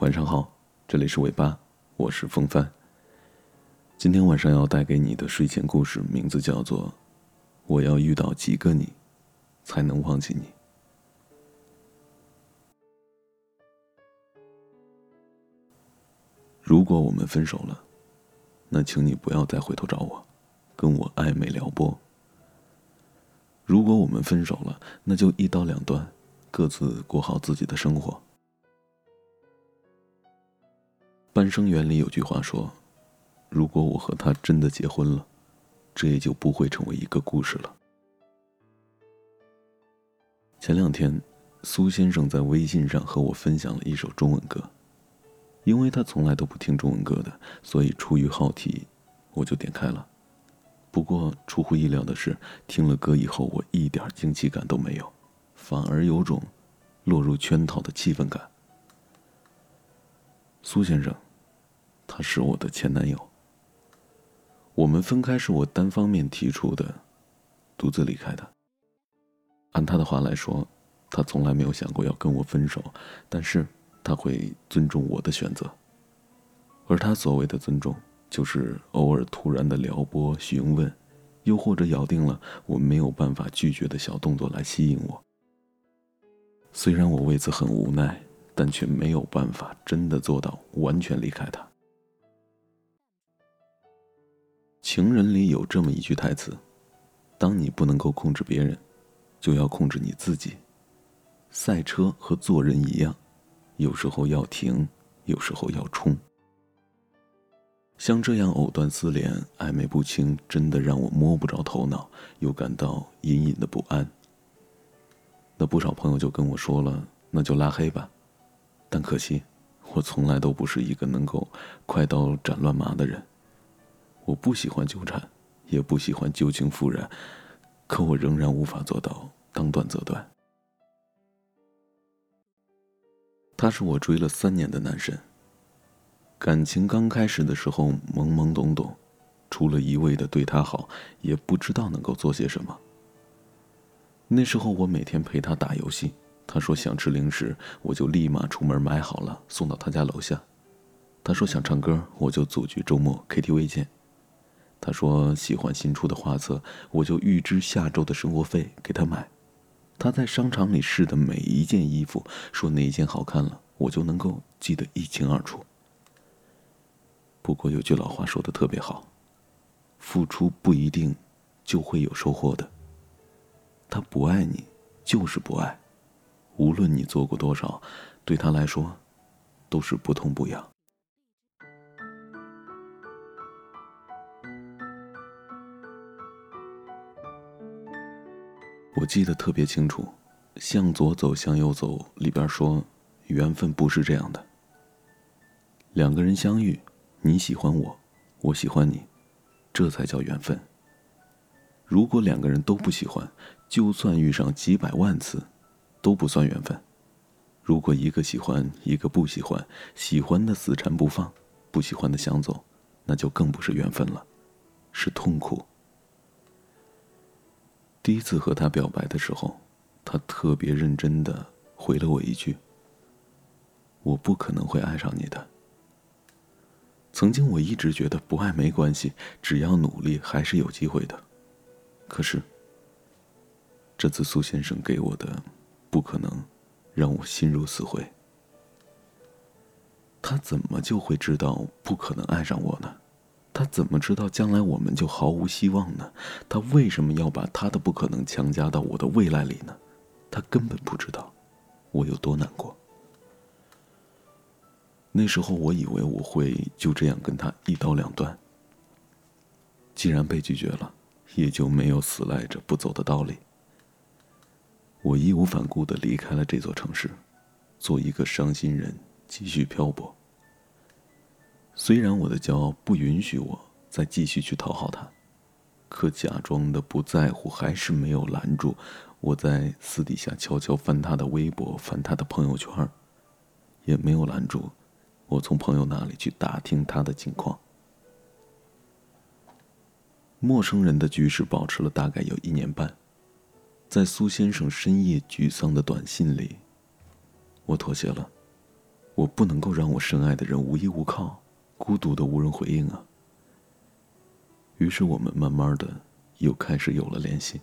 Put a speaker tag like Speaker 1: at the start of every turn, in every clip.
Speaker 1: 晚上好，这里是尾巴，我是风帆。今天晚上要带给你的睡前故事，名字叫做《我要遇到几个你，才能忘记你》。如果我们分手了，那请你不要再回头找我，跟我暧昧撩拨。如果我们分手了，那就一刀两断，各自过好自己的生活。半生缘里有句话说：“如果我和他真的结婚了，这也就不会成为一个故事了。”前两天，苏先生在微信上和我分享了一首中文歌，因为他从来都不听中文歌的，所以出于好奇，我就点开了。不过出乎意料的是，听了歌以后，我一点惊奇感都没有，反而有种落入圈套的气氛感。苏先生。他是我的前男友。我们分开是我单方面提出的，独自离开的。按他的话来说，他从来没有想过要跟我分手，但是他会尊重我的选择。而他所谓的尊重，就是偶尔突然的撩拨、询问，又或者咬定了我没有办法拒绝的小动作来吸引我。虽然我为此很无奈，但却没有办法真的做到完全离开他。情人里有这么一句台词：“当你不能够控制别人，就要控制你自己。”赛车和做人一样，有时候要停，有时候要冲。像这样藕断丝连、暧昧不清，真的让我摸不着头脑，又感到隐隐的不安。那不少朋友就跟我说了：“那就拉黑吧。”但可惜，我从来都不是一个能够快刀斩乱麻的人。我不喜欢纠缠，也不喜欢旧情复燃，可我仍然无法做到当断则断。他是我追了三年的男神。感情刚开始的时候懵懵懂懂，除了一味的对他好，也不知道能够做些什么。那时候我每天陪他打游戏，他说想吃零食，我就立马出门买好了送到他家楼下。他说想唱歌，我就组局周末 KTV 见。他说喜欢新出的画册，我就预支下周的生活费给他买。他在商场里试的每一件衣服，说哪件好看了，我就能够记得一清二楚。不过有句老话说的特别好，付出不一定就会有收获的。他不爱你，就是不爱，无论你做过多少，对他来说，都是不痛不痒。我记得特别清楚，《向左走，向右走》里边说，缘分不是这样的。两个人相遇，你喜欢我，我喜欢你，这才叫缘分。如果两个人都不喜欢，就算遇上几百万次，都不算缘分。如果一个喜欢，一个不喜欢，喜欢的死缠不放，不喜欢的想走，那就更不是缘分了，是痛苦。第一次和他表白的时候，他特别认真的回了我一句：“我不可能会爱上你的。”曾经我一直觉得不爱没关系，只要努力还是有机会的。可是，这次苏先生给我的“不可能”，让我心如死灰。他怎么就会知道不可能爱上我呢？他怎么知道将来我们就毫无希望呢？他为什么要把他的不可能强加到我的未来里呢？他根本不知道我有多难过。那时候我以为我会就这样跟他一刀两断。既然被拒绝了，也就没有死赖着不走的道理。我义无反顾的离开了这座城市，做一个伤心人，继续漂泊。虽然我的骄傲不允许我再继续去讨好他，可假装的不在乎还是没有拦住我在私底下悄悄翻他的微博、翻他的朋友圈，也没有拦住我从朋友那里去打听他的近况。陌生人的局势保持了大概有一年半，在苏先生深夜沮丧的短信里，我妥协了，我不能够让我深爱的人无依无靠、孤独的无人回应啊。于是我们慢慢的又开始有了联系。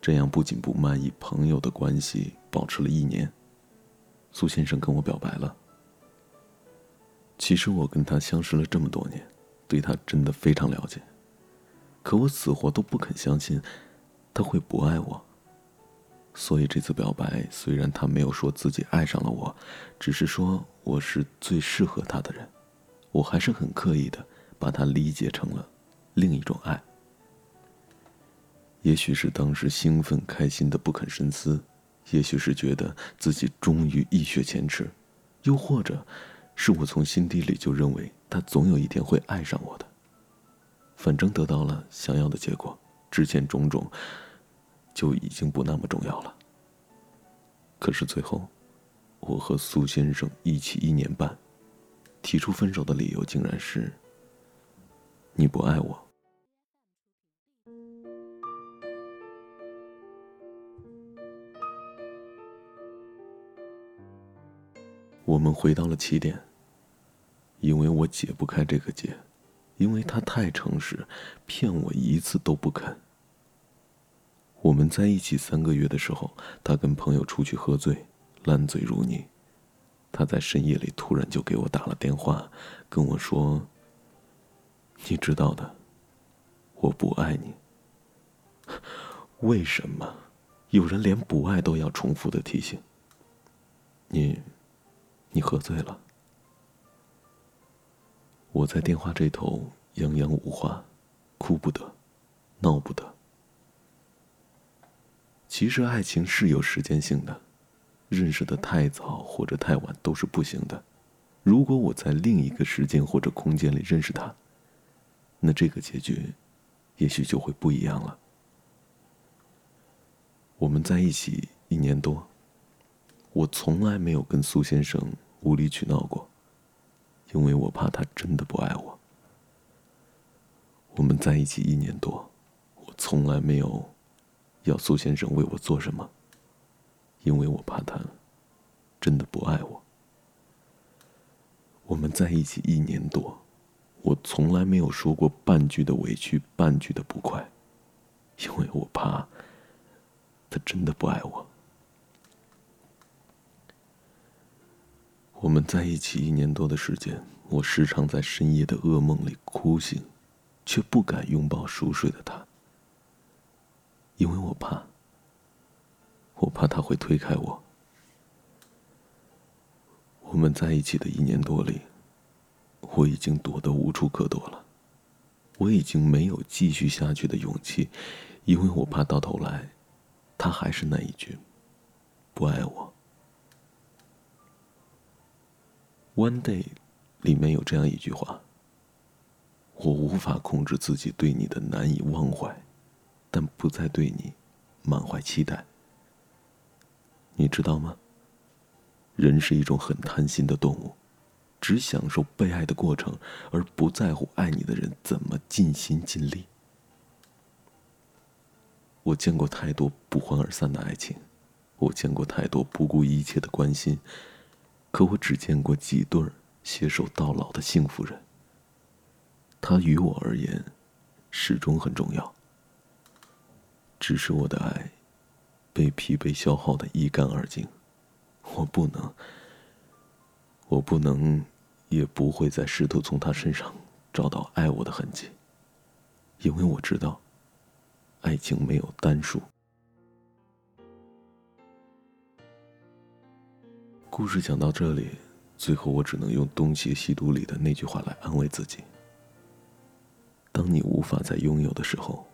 Speaker 1: 这样不紧不慢以朋友的关系保持了一年。苏先生跟我表白了。其实我跟他相识了这么多年，对他真的非常了解。可我死活都不肯相信，他会不爱我。所以这次表白，虽然他没有说自己爱上了我，只是说我是最适合他的人，我还是很刻意的把他理解成了另一种爱。也许是当时兴奋开心的不肯深思，也许是觉得自己终于一雪前耻，又或者，是我从心底里就认为他总有一天会爱上我的。反正得到了想要的结果，之前种种。就已经不那么重要了。可是最后，我和苏先生一起一年半，提出分手的理由竟然是：你不爱我。我们回到了起点，因为我解不开这个结，因为他太诚实，骗我一次都不肯。我们在一起三个月的时候，他跟朋友出去喝醉，烂醉如泥。他在深夜里突然就给我打了电话，跟我说：“你知道的，我不爱你。”为什么有人连不爱都要重复的提醒？你，你喝醉了。我在电话这头泱泱无话，哭不得，闹不得。其实爱情是有时间性的，认识的太早或者太晚都是不行的。如果我在另一个时间或者空间里认识他，那这个结局，也许就会不一样了。我们在一起一年多，我从来没有跟苏先生无理取闹过，因为我怕他真的不爱我。我们在一起一年多，我从来没有。要苏先生为我做什么？因为我怕他真的不爱我。我们在一起一年多，我从来没有说过半句的委屈，半句的不快，因为我怕他真的不爱我。我们在一起一年多的时间，我时常在深夜的噩梦里哭醒，却不敢拥抱熟睡的他。因为我怕，我怕他会推开我。我们在一起的一年多里，我已经躲得无处可躲了，我已经没有继续下去的勇气，因为我怕到头来，他还是那一句，不爱我。One day，里面有这样一句话：我无法控制自己对你的难以忘怀。但不再对你满怀期待。你知道吗？人是一种很贪心的动物，只享受被爱的过程，而不在乎爱你的人怎么尽心尽力。我见过太多不欢而散的爱情，我见过太多不顾一切的关心，可我只见过几对携手到老的幸福人。他于我而言，始终很重要。只是我的爱，被疲惫消耗的一干二净，我不能，我不能，也不会再试图从他身上找到爱我的痕迹，因为我知道，爱情没有单数。故事讲到这里，最后我只能用《东邪西毒》里的那句话来安慰自己：当你无法再拥有的时候。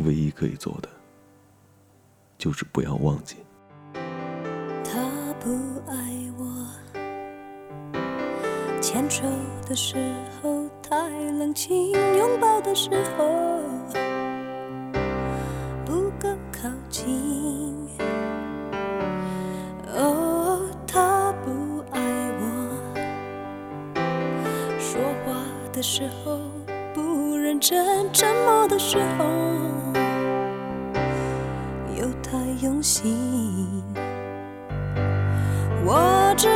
Speaker 1: 唯一可以做的，就是不要忘记。
Speaker 2: 他不爱我，牵手的时候太冷清，拥抱的时候不够靠近。哦，他不爱我，说话的时候不认真，沉默的时候。心，我知。